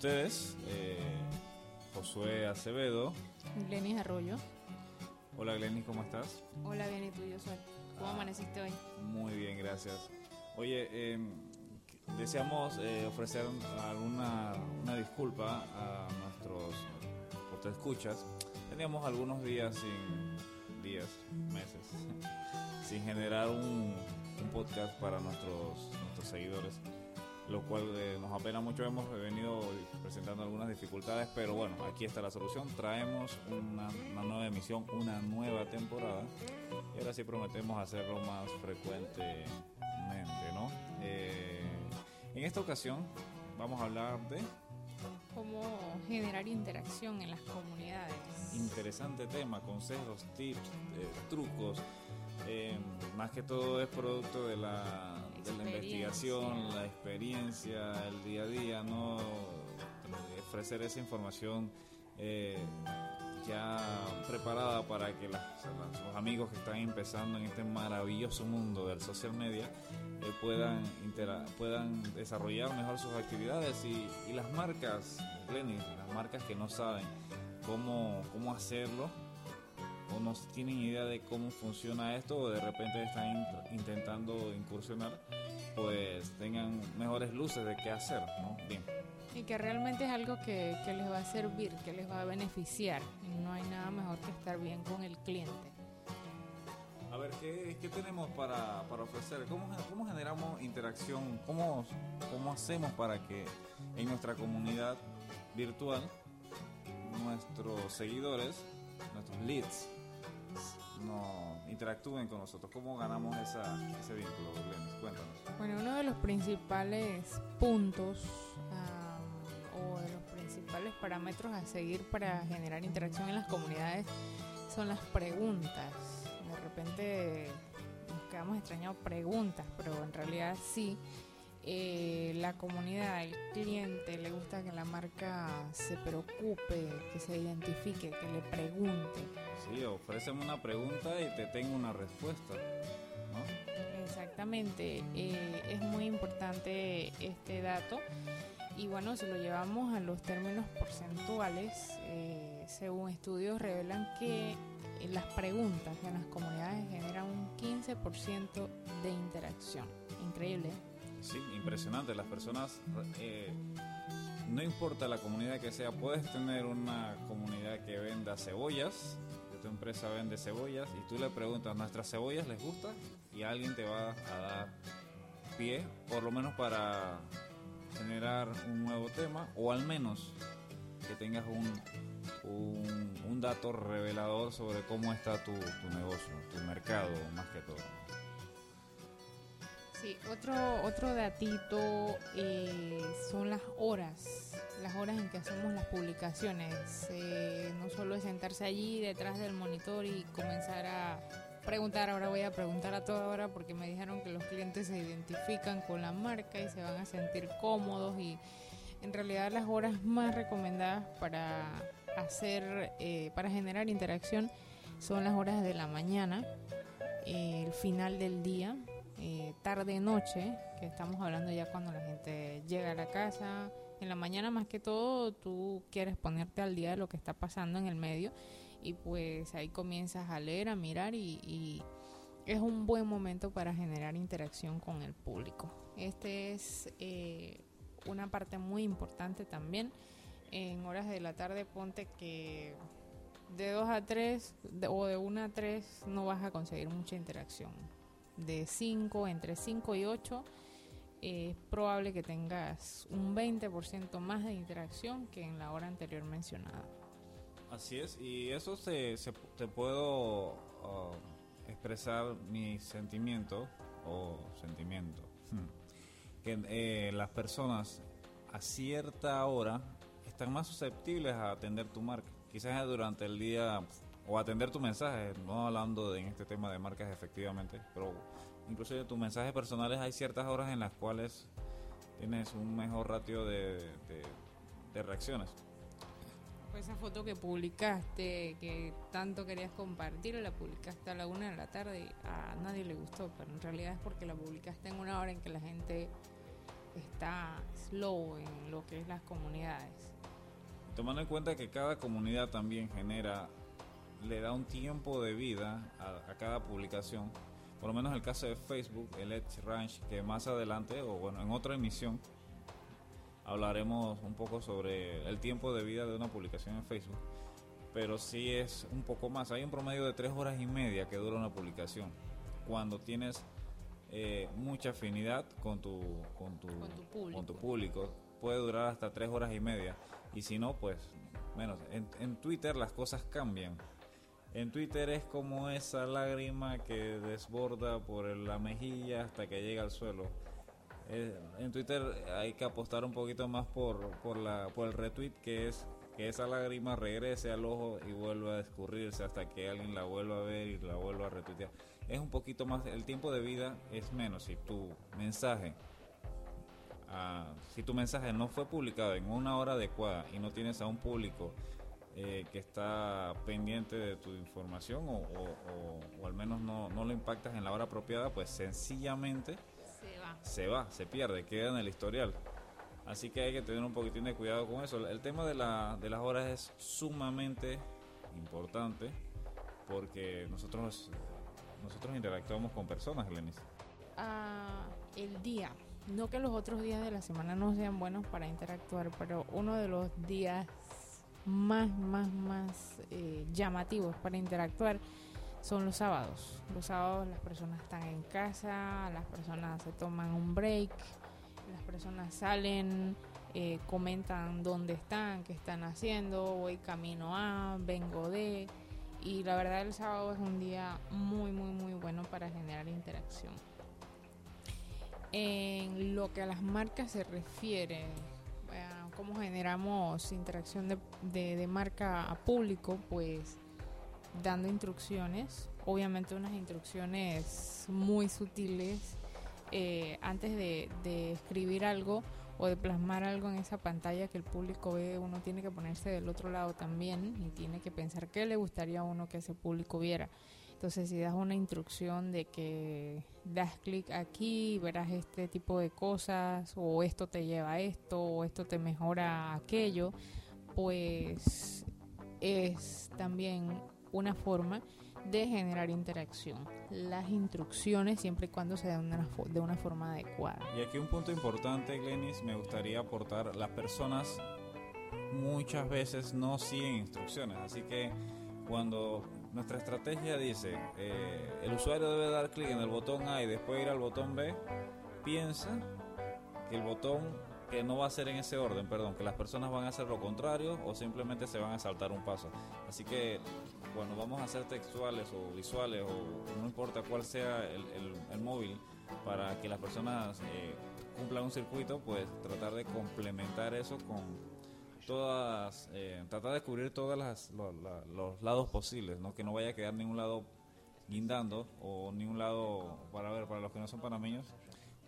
Ustedes, eh, Josué Acevedo. Glenis Arroyo. Hola Glenny, ¿cómo estás? Hola, bien, ¿y tú, soy? ¿Cómo Ah. amaneciste hoy? Muy bien, gracias. Oye, eh, deseamos eh, ofrecer alguna una disculpa a nuestros escuchas. Teníamos algunos días sin días, meses, sin generar un, un podcast para nuestros nuestros seguidores, lo cual eh, nos apena mucho. Hemos venido presentando algunas dificultades, pero bueno, aquí está la solución. Traemos una, una nueva emisión, una nueva temporada. Y ahora sí prometemos hacerlo más frecuentemente, ¿no? Eh, en esta ocasión vamos a hablar de ¿Cómo generar interacción en las comunidades? interesante tema, consejos, tips, eh, trucos. Eh, más que todo es producto de la, de la investigación, la experiencia, el día a día, ¿no? Ofrecer esa información eh, ya preparada para que las- los amigos que están empezando en este maravilloso mundo del social media eh, puedan, intera- puedan desarrollar mejor sus actividades y, y las marcas, Lenny, las marcas que no saben cómo, cómo hacerlo o no tienen idea de cómo funciona esto o de repente están in- intentando incursionar, pues tengan mejores luces de qué hacer, ¿no? Bien. Y que realmente es algo que, que les va a servir, que les va a beneficiar. Y no hay nada mejor que estar bien con el cliente. A ver, ¿qué, qué tenemos para, para ofrecer? ¿Cómo, ¿Cómo generamos interacción? ¿Cómo, ¿Cómo hacemos para que en nuestra comunidad virtual nuestros seguidores, nuestros leads, no interactúen con nosotros? ¿Cómo ganamos esa, ese vínculo? Cuéntanos. Bueno, uno de los principales puntos am, o de los principales parámetros a seguir para generar interacción en las comunidades son las preguntas. De repente nos quedamos extrañados preguntas, pero en realidad sí. eh, la comunidad, el cliente, la marca se preocupe, que se identifique, que le pregunte. Sí, ofréceme una pregunta y te tengo una respuesta, ¿no? Exactamente, eh, es muy importante este dato y bueno, si lo llevamos a los términos porcentuales, eh, según estudios revelan que eh, las preguntas en las comunidades generan un 15% de interacción. Increíble. Sí, impresionante. Las personas, eh, no importa la comunidad que sea, puedes tener una comunidad que venda cebollas, que tu empresa vende cebollas, y tú le preguntas, ¿nuestras cebollas les gusta? Y alguien te va a dar pie, por lo menos para generar un nuevo tema, o al menos que tengas un, un, un dato revelador sobre cómo está tu, tu negocio, tu mercado, más que todo. Sí, otro, otro datito eh, son las horas, las horas en que hacemos las publicaciones. Eh, no solo es sentarse allí detrás del monitor y comenzar a preguntar, ahora voy a preguntar a toda hora porque me dijeron que los clientes se identifican con la marca y se van a sentir cómodos y en realidad las horas más recomendadas para hacer, eh, para generar interacción son las horas de la mañana, eh, el final del día, eh, tarde noche, que estamos hablando ya cuando la gente llega a la casa. En la mañana más que todo tú quieres ponerte al día de lo que está pasando en el medio y pues ahí comienzas a leer, a mirar y, y es un buen momento para generar interacción con el público. Este es eh, una parte muy importante también. En horas de la tarde ponte que de 2 a 3 o de 1 a 3 no vas a conseguir mucha interacción de 5, entre 5 y 8, es probable que tengas un 20% más de interacción que en la hora anterior mencionada. Así es, y eso se, se te puedo uh, expresar mi sentimiento o sentimiento. Que eh, las personas a cierta hora están más susceptibles a atender tu marca. Quizás durante el día o atender tu mensaje, no hablando de, en este tema de marcas efectivamente, pero incluso de tus mensajes personales hay ciertas horas en las cuales tienes un mejor ratio de, de, reacciones. Pues esa foto que publicaste, que tanto querías compartir, la publicaste a la una de la tarde y a nadie le gustó, pero en realidad es porque la publicaste en una hora en que la gente está slow en lo que es las comunidades. Tomando en cuenta que cada comunidad también genera, le da un tiempo de vida a, a cada publicación, por lo menos el caso de Facebook, el Edge Ranch, que más adelante, o bueno, en otra emisión, hablaremos un poco sobre el tiempo de vida de una publicación en Facebook. Pero sí es un poco más. Hay un promedio de tres horas y media que dura una publicación. Cuando tienes eh, mucha afinidad con tu, con tu, con tu, público. Puede durar hasta tres horas y media. Y si no, pues menos. En, en Twitter las cosas cambian en Twitter es como esa lágrima que desborda por la mejilla hasta que llega al suelo. Eh, en Twitter hay que apostar un poquito más por, por, la, por el retweet, que es que esa lágrima regrese al ojo y vuelva a escurrirse hasta que alguien la vuelva a ver y la vuelva a retuitear. Es un poquito más, el tiempo de vida es menos. Si tu mensaje, ah, si tu mensaje no fue publicado en una hora adecuada y no tienes a un público eh, que está pendiente de tu información o, o, al menos no, no, lo impactas en la hora apropiada, pues sencillamente se va. se va, se pierde, queda en el historial. Así que hay que tener un poquitín de cuidado con eso. El tema de, la, de las horas es sumamente importante porque nosotros nosotros interactuamos con personas, Lenis. Ah, el día. No que los otros días de la semana no sean buenos para interactuar, pero uno de los días más, más, más eh, llamativos para interactuar son los sábados. Los sábados las personas están en casa, las personas se toman un break, las personas salen, eh, comentan dónde están, qué están haciendo, voy camino a, vengo de. Y la verdad el sábado es un día muy, muy, muy bueno para generar interacción. En lo que a las marcas se refiere, cómo generamos interacción de, de, marca a público, pues dando instrucciones, obviamente unas instrucciones muy sutiles eh, antes de, de, escribir algo o de plasmar algo en esa pantalla que el público ve, uno tiene que ponerse del otro lado también y tiene que pensar qué le gustaría a uno que ese público viera. Entonces, si das una instrucción de que das clic aquí verás este tipo de cosas, o esto te lleva a esto, o esto te mejora aquello, pues es también una forma de generar interacción. Las instrucciones siempre y cuando se den de una forma adecuada. Y aquí un punto importante, Glenis, me gustaría aportar, las personas muchas veces no siguen instrucciones, así que cuando nuestra estrategia dice, eh, el usuario debe dar clic en el botón A y después ir al botón B, piensa que el botón que no va a ser en ese orden, perdón, que las personas van a hacer lo contrario o simplemente se van a saltar un paso. Así que cuando vamos a hacer textuales o visuales o no importa cuál sea el, móvil, para que las personas eh, cumplan un circuito, pues tratar de complementar eso con todas, eh, tratar de cubrir todos los, lados posibles, ¿no? que no vaya a quedar ningún lado guindando o ni un lado, para ver, para los que no son panameños,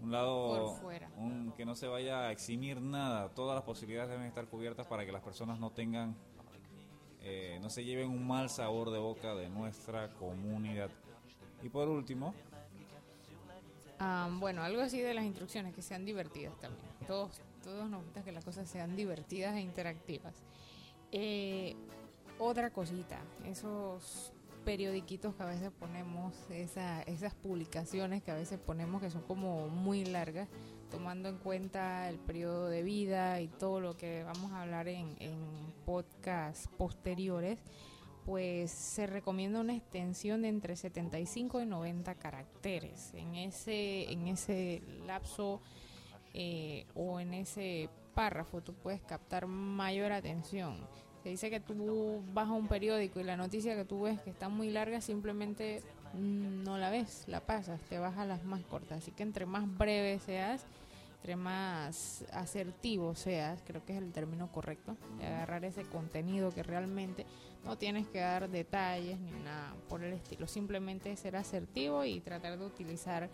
un lado Un, que no se vaya a eximir nada, todas las posibilidades deben estar cubiertas para que las personas no tengan, eh, no se lleven un mal sabor de boca de nuestra comunidad. Y por último, ah, bueno, algo así de las instrucciones, que sean divertidas también. Todos todos nos gusta que las cosas sean divertidas e interactivas. Eh, otra cosita, esos periodiquitos que a veces ponemos, esas publicaciones que a veces ponemos que son como muy largas, tomando en cuenta el periodo de vida y todo lo que vamos a hablar en, en podcasts posteriores, pues se recomienda una extensión de entre 75 y 90 caracteres. En ese, en ese lapso eh, o en ese párrafo tú puedes captar mayor atención. Se dice que tú vas a un periódico y la noticia que tú ves que está muy larga simplemente no la ves, la pasas, te vas a las más cortas. Así que entre más breve seas, entre más asertivo seas, creo que es el término correcto, de agarrar ese contenido que realmente no tienes que dar detalles ni nada por el estilo, simplemente ser asertivo y tratar de utilizar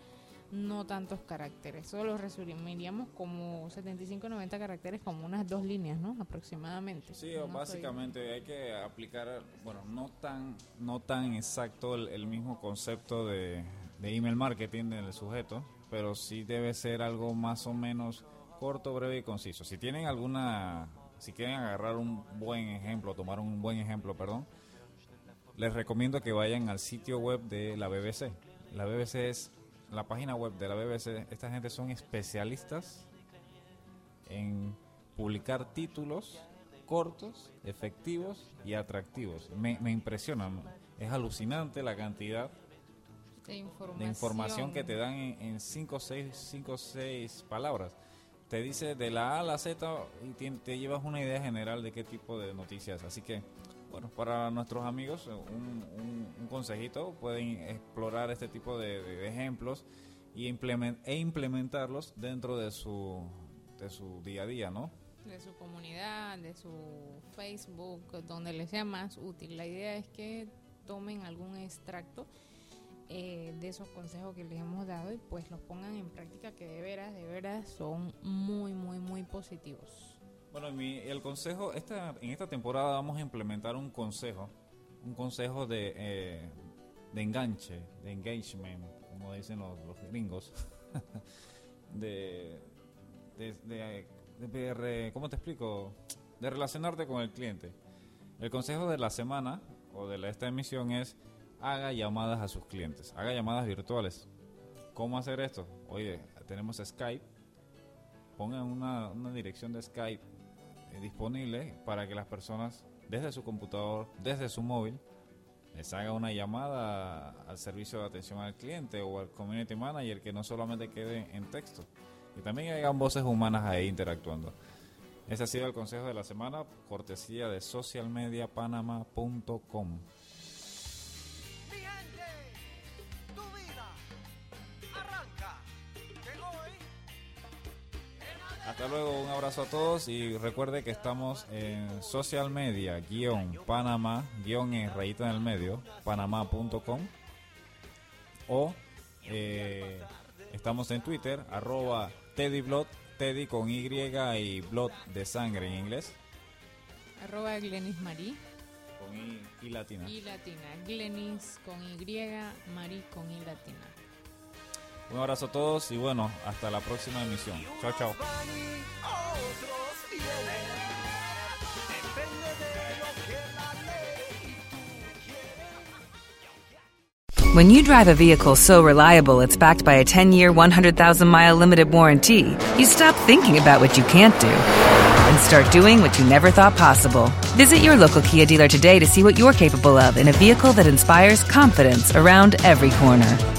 no tantos caracteres. Solo resumiríamos como 75-90 caracteres, como unas dos líneas, ¿no? Aproximadamente. Sí, básicamente hay que aplicar, bueno, no tan, no tan exacto el, mismo concepto de, de, email marketing del sujeto, pero sí debe ser algo más o menos corto, breve y conciso. Si tienen alguna, si quieren agarrar un buen ejemplo, tomar un buen ejemplo, perdón, les recomiendo que vayan al sitio web de la BBC. La BBC es la página web de la BBC, esta gente son especialistas en publicar títulos cortos, efectivos y atractivos. Me, me impresionan. Es alucinante la cantidad de información, que te dan en 5 o 6 palabras. Te dice de la A a la Z y te, llevas una idea general de qué tipo de noticias. Así que, bueno, para nuestros amigos, un, consejito, pueden explorar este tipo de, ejemplos y e implementarlos dentro de su, de su día a día, ¿no? De su comunidad, de su Facebook, donde les sea más útil. La idea es que tomen algún extracto eh, de esos consejos que les hemos dado y pues los pongan en práctica que de veras, de veras son muy, muy, muy positivos. Bueno, mi, el consejo, esta, en esta temporada vamos a implementar un consejo, un consejo de, eh, de enganche, de engagement, como dicen los, gringos, de, de, de, ¿cómo te explico? De relacionarte con el cliente. El consejo de la semana o de esta emisión es haga llamadas a sus clientes, haga llamadas virtuales. ¿Cómo hacer esto? Oye, tenemos Skype, pongan una, dirección de Skype eh, disponible para que las personas desde su computador, desde su móvil, les haga una llamada al servicio de atención al cliente o al community manager que no solamente quede en texto, y también hagan voces humanas ahí interactuando. Ese ha sido el consejo de la semana, cortesía de socialmediapanama.com. Hasta luego, un abrazo a todos y recuerde que estamos en social media, guion Panamá, guion en rayita en el medio, panamá.com o eh, estamos en Twitter, arroba teddyblot, teddy con Y y blot de sangre en inglés. Arroba Glenis Marí. Con I, y latina. Y latina. Glenis con Y, Marí con I latina. Un abrazo a todos y bueno, hasta la próxima emisión. Chao, chao. When you drive a vehicle so reliable it's backed by a 10-year, 100,000-mile limited warranty, you stop thinking about what you can't do and start doing what you never thought possible. Visit your local Kia dealer today to see what you're capable of in a vehicle that inspires confidence around every corner.